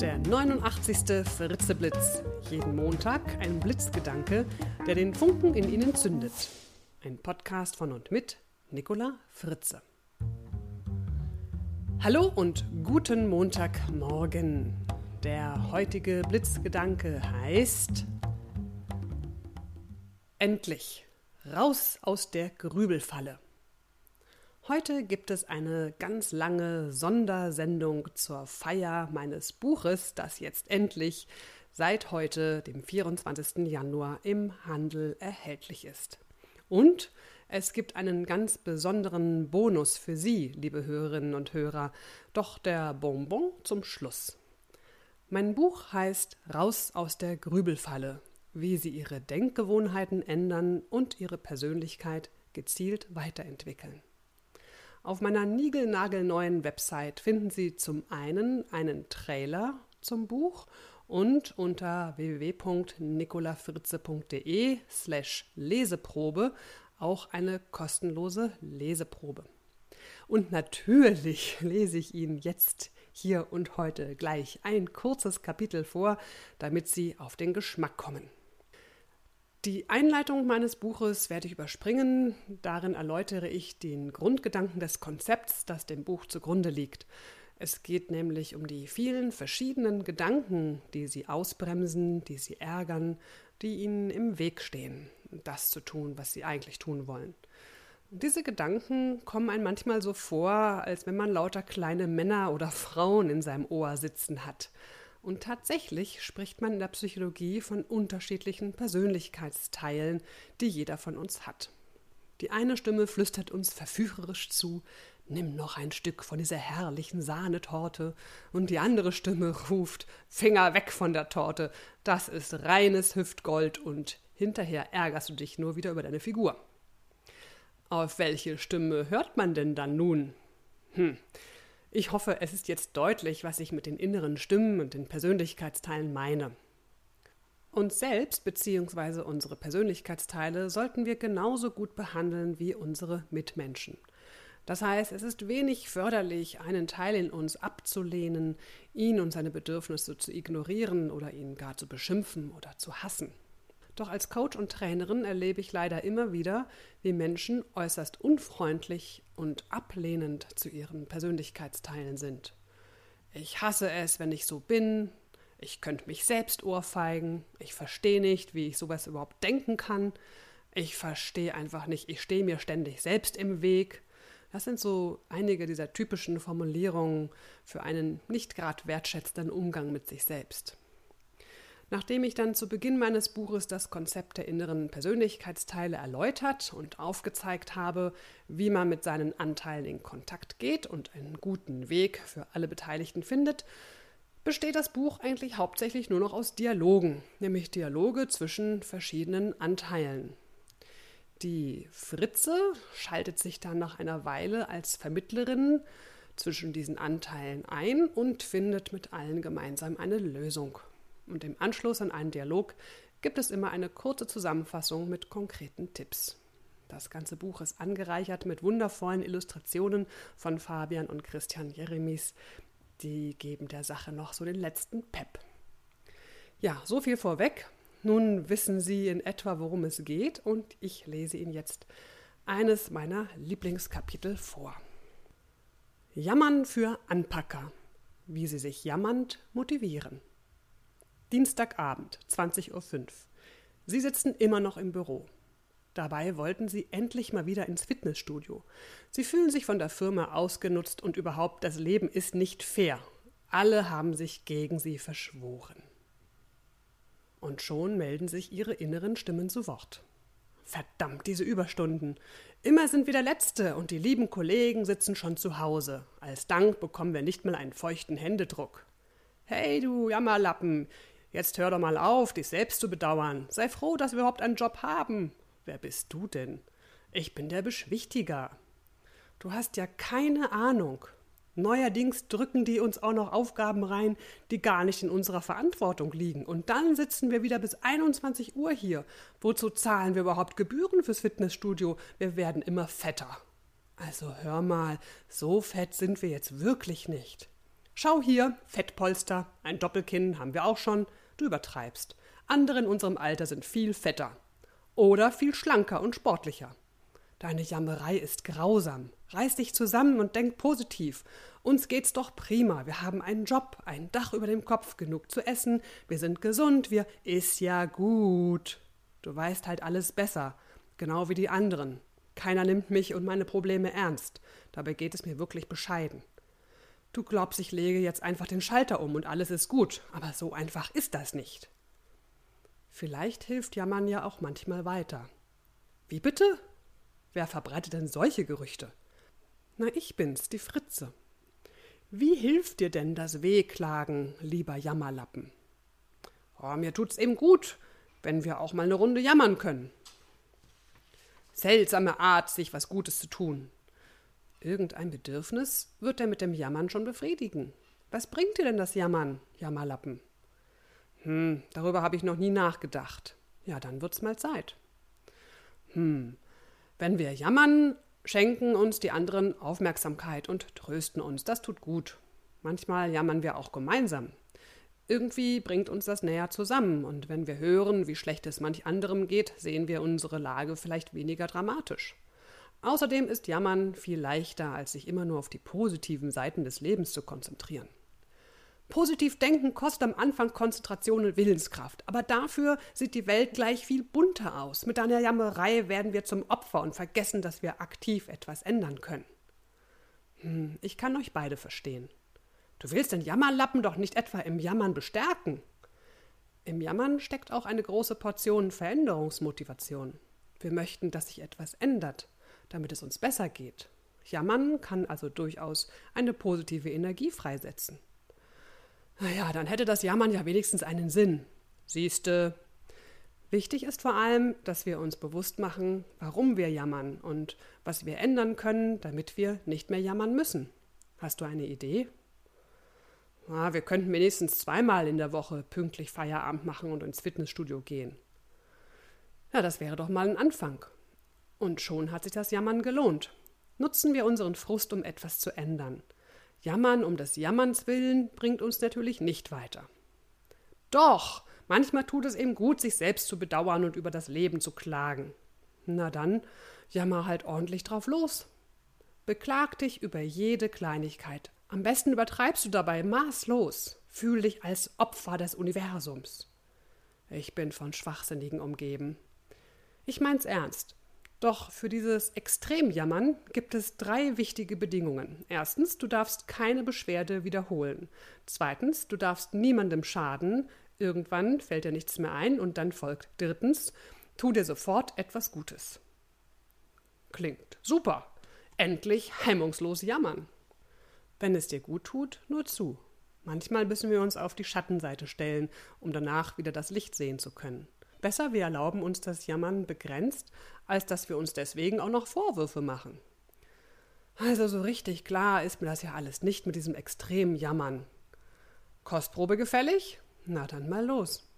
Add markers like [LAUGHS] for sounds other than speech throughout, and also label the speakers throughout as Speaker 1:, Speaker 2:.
Speaker 1: Der 89. Fritzeblitz. Jeden Montag ein Blitzgedanke, der den Funken in Ihnen zündet. Ein Podcast von und mit Nicola Fritze. Hallo und guten Montagmorgen. Der heutige Blitzgedanke heißt Endlich raus aus der Grübelfalle. Heute gibt es eine ganz lange Sondersendung zur Feier meines Buches, das jetzt endlich seit heute, dem 24. Januar, im Handel erhältlich ist. Und es gibt einen ganz besonderen Bonus für Sie, liebe Hörerinnen und Hörer, doch der Bonbon zum Schluss. Mein Buch heißt Raus aus der Grübelfalle, wie Sie Ihre Denkgewohnheiten ändern und Ihre Persönlichkeit gezielt weiterentwickeln. Auf meiner niegelnagelneuen Website finden Sie zum einen einen Trailer zum Buch und unter www.nicolafritze.de slash Leseprobe auch eine kostenlose Leseprobe. Und natürlich [LAUGHS] lese ich Ihnen jetzt hier und heute gleich ein kurzes Kapitel vor, damit Sie auf den Geschmack kommen. Die Einleitung meines Buches werde ich überspringen. Darin erläutere ich den Grundgedanken des Konzepts, das dem Buch zugrunde liegt. Es geht nämlich um die vielen verschiedenen Gedanken, die Sie ausbremsen, die Sie ärgern, die Ihnen im Weg stehen, das zu tun, was Sie eigentlich tun wollen. Diese Gedanken kommen einem manchmal so vor, als wenn man lauter kleine Männer oder Frauen in seinem Ohr sitzen hat. Und tatsächlich spricht man in der Psychologie von unterschiedlichen Persönlichkeitsteilen, die jeder von uns hat. Die eine Stimme flüstert uns verführerisch zu, nimm noch ein Stück von dieser herrlichen Sahnetorte, und die andere Stimme ruft, Finger weg von der Torte, das ist reines Hüftgold, und hinterher ärgerst du dich nur wieder über deine Figur. Auf welche Stimme hört man denn dann nun? Hm, ich hoffe, es ist jetzt deutlich, was ich mit den inneren Stimmen und den Persönlichkeitsteilen meine. Uns selbst bzw. unsere Persönlichkeitsteile sollten wir genauso gut behandeln wie unsere Mitmenschen. Das heißt, es ist wenig förderlich, einen Teil in uns abzulehnen, ihn und seine Bedürfnisse zu ignorieren oder ihn gar zu beschimpfen oder zu hassen. Doch als Coach und Trainerin erlebe ich leider immer wieder, wie Menschen äußerst unfreundlich und ablehnend zu ihren Persönlichkeitsteilen sind. Ich hasse es, wenn ich so bin, ich könnte mich selbst ohrfeigen, ich verstehe nicht, wie ich sowas überhaupt denken kann, ich verstehe einfach nicht, ich stehe mir ständig selbst im Weg. Das sind so einige dieser typischen Formulierungen für einen nicht gerade wertschätzenden Umgang mit sich selbst. Nachdem ich dann zu Beginn meines Buches das Konzept der inneren Persönlichkeitsteile erläutert und aufgezeigt habe, wie man mit seinen Anteilen in Kontakt geht und einen guten Weg für alle Beteiligten findet, besteht das Buch eigentlich hauptsächlich nur noch aus Dialogen, nämlich Dialoge zwischen verschiedenen Anteilen. Die Fritze schaltet sich dann nach einer Weile als Vermittlerin zwischen diesen Anteilen ein und findet mit allen gemeinsam eine Lösung und im Anschluss an einen Dialog gibt es immer eine kurze Zusammenfassung mit konkreten Tipps. Das ganze Buch ist angereichert mit wundervollen Illustrationen von Fabian und Christian Jeremies. Die geben der Sache noch so den letzten Pep. Ja, so viel vorweg. Nun wissen Sie in etwa, worum es geht, und ich lese Ihnen jetzt eines meiner Lieblingskapitel vor. Jammern für Anpacker. Wie Sie sich jammernd motivieren. Dienstagabend, 20.05 Uhr. Sie sitzen immer noch im Büro. Dabei wollten Sie endlich mal wieder ins Fitnessstudio. Sie fühlen sich von der Firma ausgenutzt und überhaupt, das Leben ist nicht fair. Alle haben sich gegen Sie verschworen. Und schon melden sich Ihre inneren Stimmen zu Wort. Verdammt, diese Überstunden. Immer sind wir der Letzte und die lieben Kollegen sitzen schon zu Hause. Als Dank bekommen wir nicht mal einen feuchten Händedruck. Hey, du Jammerlappen, Jetzt hör doch mal auf, dich selbst zu bedauern. Sei froh, dass wir überhaupt einen Job haben. Wer bist du denn? Ich bin der Beschwichtiger. Du hast ja keine Ahnung. Neuerdings drücken die uns auch noch Aufgaben rein, die gar nicht in unserer Verantwortung liegen. Und dann sitzen wir wieder bis 21 Uhr hier. Wozu zahlen wir überhaupt Gebühren fürs Fitnessstudio? Wir werden immer fetter. Also hör mal, so fett sind wir jetzt wirklich nicht. Schau hier, Fettpolster, ein Doppelkinn haben wir auch schon, du übertreibst. Andere in unserem Alter sind viel fetter. Oder viel schlanker und sportlicher. Deine Jammerei ist grausam. Reiß dich zusammen und denk positiv. Uns geht's doch prima. Wir haben einen Job, ein Dach über dem Kopf, genug zu essen. Wir sind gesund. Wir ist ja gut. Du weißt halt alles besser. Genau wie die anderen. Keiner nimmt mich und meine Probleme ernst. Dabei geht es mir wirklich bescheiden. Du glaubst, ich lege jetzt einfach den Schalter um und alles ist gut. Aber so einfach ist das nicht. Vielleicht hilft Jammern ja auch manchmal weiter. Wie bitte? Wer verbreitet denn solche Gerüchte? Na, ich bin's, die Fritze. Wie hilft dir denn das Wehklagen, lieber Jammerlappen? Oh, mir tut's eben gut, wenn wir auch mal eine Runde jammern können. Seltsame Art, sich was Gutes zu tun. Irgendein Bedürfnis wird er mit dem Jammern schon befriedigen. Was bringt dir denn das Jammern, Jammerlappen? Hm, darüber habe ich noch nie nachgedacht. Ja, dann wird's mal Zeit. Hm, wenn wir jammern, schenken uns die anderen Aufmerksamkeit und trösten uns. Das tut gut. Manchmal jammern wir auch gemeinsam. Irgendwie bringt uns das näher zusammen, und wenn wir hören, wie schlecht es manch anderem geht, sehen wir unsere Lage vielleicht weniger dramatisch. Außerdem ist Jammern viel leichter, als sich immer nur auf die positiven Seiten des Lebens zu konzentrieren. Positiv denken kostet am Anfang Konzentration und Willenskraft, aber dafür sieht die Welt gleich viel bunter aus. Mit einer Jammerei werden wir zum Opfer und vergessen, dass wir aktiv etwas ändern können. Hm, ich kann euch beide verstehen. Du willst den Jammerlappen doch nicht etwa im Jammern bestärken. Im Jammern steckt auch eine große Portion Veränderungsmotivation. Wir möchten, dass sich etwas ändert, damit es uns besser geht. Jammern kann also durchaus eine positive Energie freisetzen. Naja, dann hätte das Jammern ja wenigstens einen Sinn. Siehste. Wichtig ist vor allem, dass wir uns bewusst machen, warum wir jammern und was wir ändern können, damit wir nicht mehr jammern müssen. Hast du eine Idee? Ah, wir könnten wenigstens zweimal in der Woche pünktlich Feierabend machen und ins Fitnessstudio gehen. Ja, das wäre doch mal ein Anfang. Und schon hat sich das Jammern gelohnt. Nutzen wir unseren Frust, um etwas zu ändern. Jammern um des Jammerns willen bringt uns natürlich nicht weiter. Doch, manchmal tut es eben gut, sich selbst zu bedauern und über das Leben zu klagen. Na dann, jammer halt ordentlich drauf los. Beklag dich über jede Kleinigkeit. Am besten übertreibst du dabei maßlos. Fühl dich als Opfer des Universums. Ich bin von Schwachsinnigen umgeben. Ich mein's ernst. Doch für dieses Extremjammern gibt es drei wichtige Bedingungen. Erstens, du darfst keine Beschwerde wiederholen. Zweitens, du darfst niemandem schaden. Irgendwann fällt dir nichts mehr ein und dann folgt drittens, tu dir sofort etwas Gutes. Klingt super. Endlich hemmungslos jammern. Wenn es dir gut tut, nur zu. Manchmal müssen wir uns auf die Schattenseite stellen, um danach wieder das Licht sehen zu können. Besser, wir erlauben uns das Jammern begrenzt, als dass wir uns deswegen auch noch Vorwürfe machen. Also so richtig klar ist mir das ja alles nicht mit diesem extremen Jammern. Kostprobe gefällig? Na dann mal los.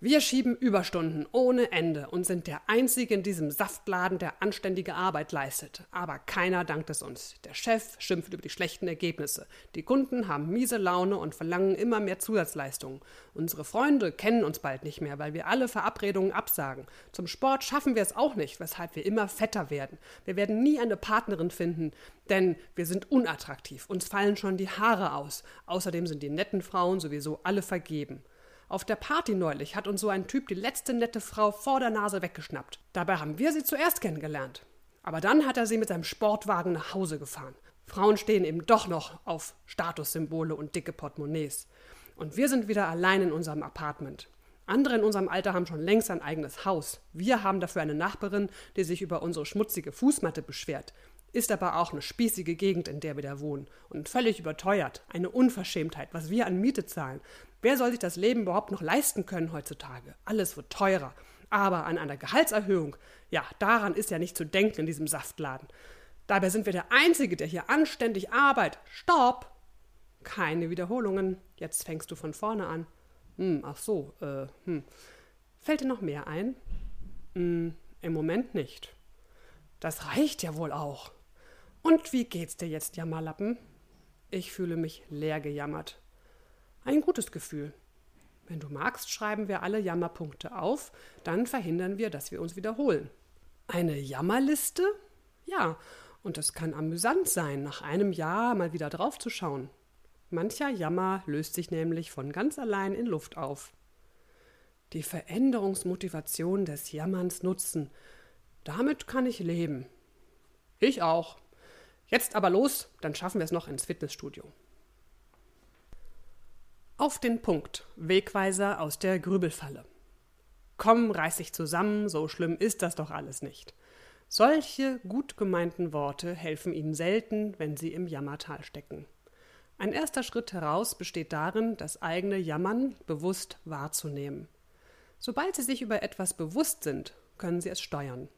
Speaker 1: Wir schieben Überstunden ohne Ende und sind der Einzige in diesem Saftladen, der anständige Arbeit leistet. Aber keiner dankt es uns. Der Chef schimpft über die schlechten Ergebnisse. Die Kunden haben miese Laune und verlangen immer mehr Zusatzleistungen. Unsere Freunde kennen uns bald nicht mehr, weil wir alle Verabredungen absagen. Zum Sport schaffen wir es auch nicht, weshalb wir immer fetter werden. Wir werden nie eine Partnerin finden, denn wir sind unattraktiv. Uns fallen schon die Haare aus. Außerdem sind die netten Frauen sowieso alle vergeben. Auf der Party neulich hat uns so ein Typ die letzte nette Frau vor der Nase weggeschnappt. Dabei haben wir sie zuerst kennengelernt. Aber dann hat er sie mit seinem Sportwagen nach Hause gefahren. Frauen stehen eben doch noch auf Statussymbole und dicke Portemonnaies. Und wir sind wieder allein in unserem Apartment. Andere in unserem Alter haben schon längst ein eigenes Haus. Wir haben dafür eine Nachbarin, die sich über unsere schmutzige Fußmatte beschwert. Ist aber auch eine spießige Gegend, in der wir da wohnen. Und völlig überteuert. Eine Unverschämtheit, was wir an Miete zahlen. Wer soll sich das Leben überhaupt noch leisten können heutzutage? Alles wird teurer. Aber an einer Gehaltserhöhung, ja, daran ist ja nicht zu denken in diesem Saftladen. Dabei sind wir der Einzige, der hier anständig arbeitet. Stopp! Keine Wiederholungen. Jetzt fängst du von vorne an. Hm, ach so, äh, hm. Fällt dir noch mehr ein? Hm, im Moment nicht. Das reicht ja wohl auch. Und wie geht's dir jetzt, Jammerlappen? Ich fühle mich leer gejammert. Ein gutes Gefühl. Wenn du magst, schreiben wir alle Jammerpunkte auf, dann verhindern wir, dass wir uns wiederholen. Eine Jammerliste? Ja, und es kann amüsant sein, nach einem Jahr mal wieder draufzuschauen. Mancher Jammer löst sich nämlich von ganz allein in Luft auf. Die Veränderungsmotivation des Jammerns nutzen, damit kann ich leben. Ich auch. Jetzt aber los, dann schaffen wir es noch ins Fitnessstudio. Auf den Punkt. Wegweiser aus der Grübelfalle. Komm, reiß dich zusammen, so schlimm ist das doch alles nicht. Solche gut gemeinten Worte helfen Ihnen selten, wenn Sie im Jammertal stecken. Ein erster Schritt heraus besteht darin, das eigene Jammern bewusst wahrzunehmen. Sobald Sie sich über etwas bewusst sind, können Sie es steuern.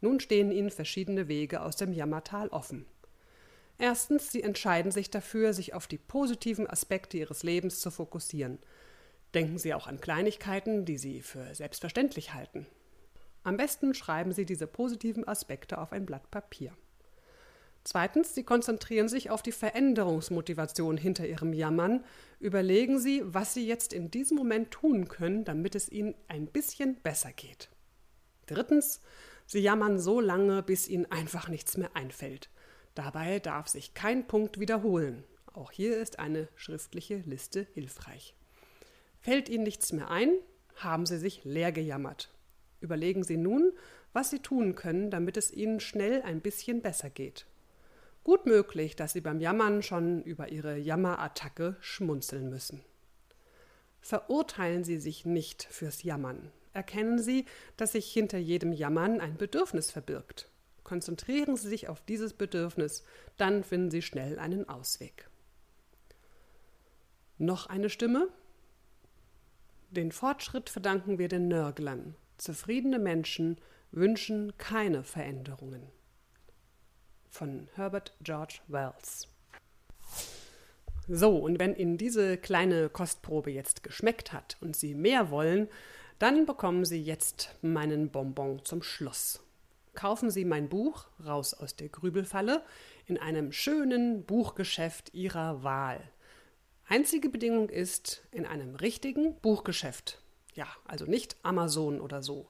Speaker 1: Nun stehen Ihnen verschiedene Wege aus dem Jammertal offen. Erstens, Sie entscheiden sich dafür, sich auf die positiven Aspekte Ihres Lebens zu fokussieren. Denken Sie auch an Kleinigkeiten, die Sie für selbstverständlich halten. Am besten schreiben Sie diese positiven Aspekte auf ein Blatt Papier. Zweitens, Sie konzentrieren sich auf die Veränderungsmotivation hinter Ihrem Jammern. Überlegen Sie, was Sie jetzt in diesem Moment tun können, damit es Ihnen ein bisschen besser geht. Drittens, Sie jammern so lange, bis Ihnen einfach nichts mehr einfällt. Dabei darf sich kein Punkt wiederholen. Auch hier ist eine schriftliche Liste hilfreich. Fällt Ihnen nichts mehr ein, haben Sie sich leer gejammert. Überlegen Sie nun, was Sie tun können, damit es Ihnen schnell ein bisschen besser geht. Gut möglich, dass Sie beim Jammern schon über Ihre Jammerattacke schmunzeln müssen. Verurteilen Sie sich nicht fürs Jammern. Erkennen Sie, dass sich hinter jedem Jammern ein Bedürfnis verbirgt. Konzentrieren Sie sich auf dieses Bedürfnis, dann finden Sie schnell einen Ausweg. Noch eine Stimme? Den Fortschritt verdanken wir den Nörglern. Zufriedene Menschen wünschen keine Veränderungen. Von Herbert George Wells. So, und wenn Ihnen diese kleine Kostprobe jetzt geschmeckt hat und Sie mehr wollen, dann bekommen Sie jetzt meinen Bonbon zum Schluss kaufen Sie mein Buch Raus aus der Grübelfalle in einem schönen Buchgeschäft Ihrer Wahl. Einzige Bedingung ist in einem richtigen Buchgeschäft. Ja, also nicht Amazon oder so.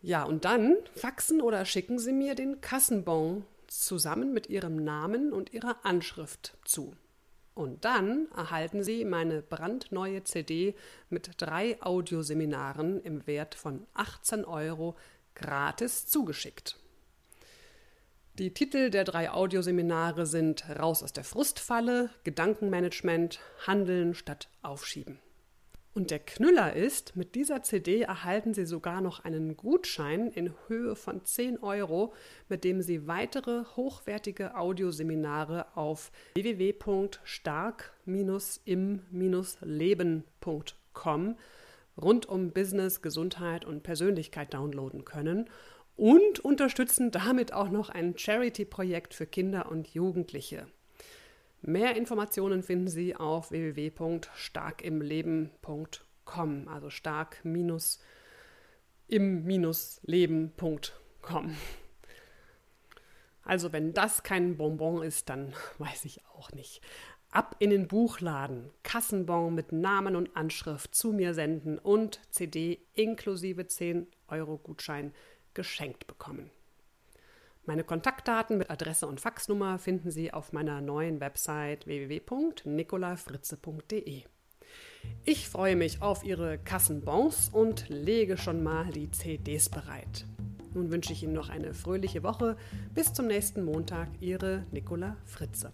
Speaker 1: Ja, und dann faxen oder schicken Sie mir den Kassenbon zusammen mit Ihrem Namen und Ihrer Anschrift zu. Und dann erhalten Sie meine brandneue CD mit drei Audioseminaren im Wert von 18 Euro gratis zugeschickt. Die Titel der drei Audioseminare sind Raus aus der Frustfalle, Gedankenmanagement, Handeln statt Aufschieben. Und der Knüller ist, mit dieser CD erhalten Sie sogar noch einen Gutschein in Höhe von 10 Euro, mit dem Sie weitere hochwertige Audioseminare auf www.stark-im-leben.com rund um Business, Gesundheit und Persönlichkeit downloaden können und unterstützen damit auch noch ein Charity-Projekt für Kinder und Jugendliche. Mehr Informationen finden Sie auf www.starkimleben.com, also stark-im-leben.com. Also wenn das kein Bonbon ist, dann [LAUGHS] weiß ich auch nicht. Ab in den Buchladen, Kassenbon mit Namen und Anschrift zu mir senden und CD inklusive 10 Euro Gutschein geschenkt bekommen. Meine Kontaktdaten mit Adresse und Faxnummer finden Sie auf meiner neuen Website www.nicolafritze.de. Ich freue mich auf Ihre Kassenbons und lege schon mal die CDs bereit. Nun wünsche ich Ihnen noch eine fröhliche Woche. Bis zum nächsten Montag, Ihre Nicola Fritze.